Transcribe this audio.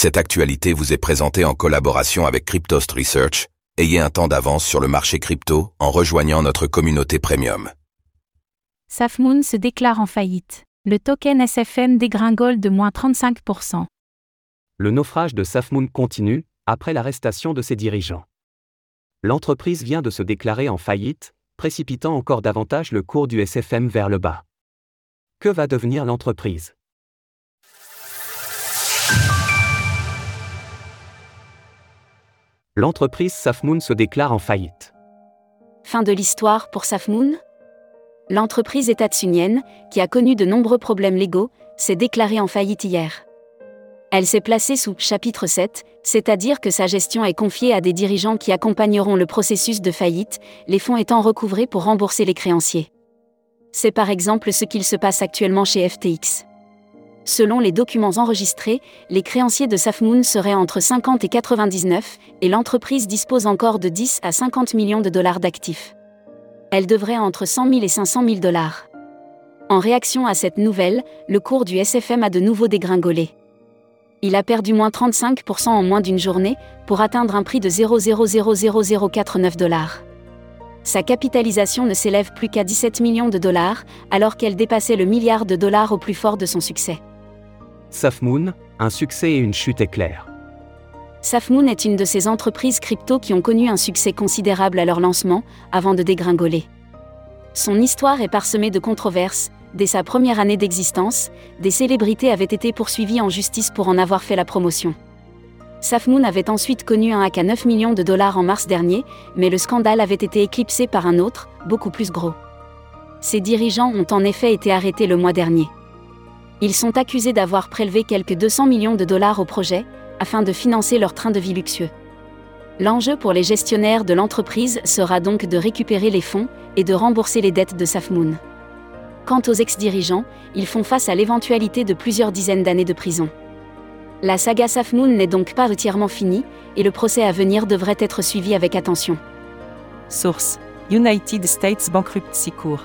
Cette actualité vous est présentée en collaboration avec Cryptost Research. Ayez un temps d'avance sur le marché crypto en rejoignant notre communauté premium. Safmoon se déclare en faillite. Le token SFM dégringole de moins 35%. Le naufrage de Safmoon continue, après l'arrestation de ses dirigeants. L'entreprise vient de se déclarer en faillite, précipitant encore davantage le cours du SFM vers le bas. Que va devenir l'entreprise? L'entreprise Safmoon se déclare en faillite. Fin de l'histoire pour Safmoon L'entreprise étatsunienne, qui a connu de nombreux problèmes légaux, s'est déclarée en faillite hier. Elle s'est placée sous chapitre 7, c'est-à-dire que sa gestion est confiée à des dirigeants qui accompagneront le processus de faillite, les fonds étant recouvrés pour rembourser les créanciers. C'est par exemple ce qu'il se passe actuellement chez FTX. Selon les documents enregistrés, les créanciers de Safmoon seraient entre 50 et 99, et l'entreprise dispose encore de 10 à 50 millions de dollars d'actifs. Elle devrait entre 100 000 et 500 000 dollars. En réaction à cette nouvelle, le cours du SFM a de nouveau dégringolé. Il a perdu moins 35% en moins d'une journée, pour atteindre un prix de 0,000049 dollars. Sa capitalisation ne s'élève plus qu'à 17 millions de dollars, alors qu'elle dépassait le milliard de dollars au plus fort de son succès. Safmoon, un succès et une chute éclair. Safmoon est une de ces entreprises crypto qui ont connu un succès considérable à leur lancement, avant de dégringoler. Son histoire est parsemée de controverses. Dès sa première année d'existence, des célébrités avaient été poursuivies en justice pour en avoir fait la promotion. Safmoon avait ensuite connu un hack à 9 millions de dollars en mars dernier, mais le scandale avait été éclipsé par un autre, beaucoup plus gros. Ses dirigeants ont en effet été arrêtés le mois dernier. Ils sont accusés d'avoir prélevé quelques 200 millions de dollars au projet, afin de financer leur train de vie luxueux. L'enjeu pour les gestionnaires de l'entreprise sera donc de récupérer les fonds et de rembourser les dettes de Safmoon. Quant aux ex-dirigeants, ils font face à l'éventualité de plusieurs dizaines d'années de prison. La saga Safmoon n'est donc pas entièrement finie, et le procès à venir devrait être suivi avec attention. Source United States Bankruptcy Court.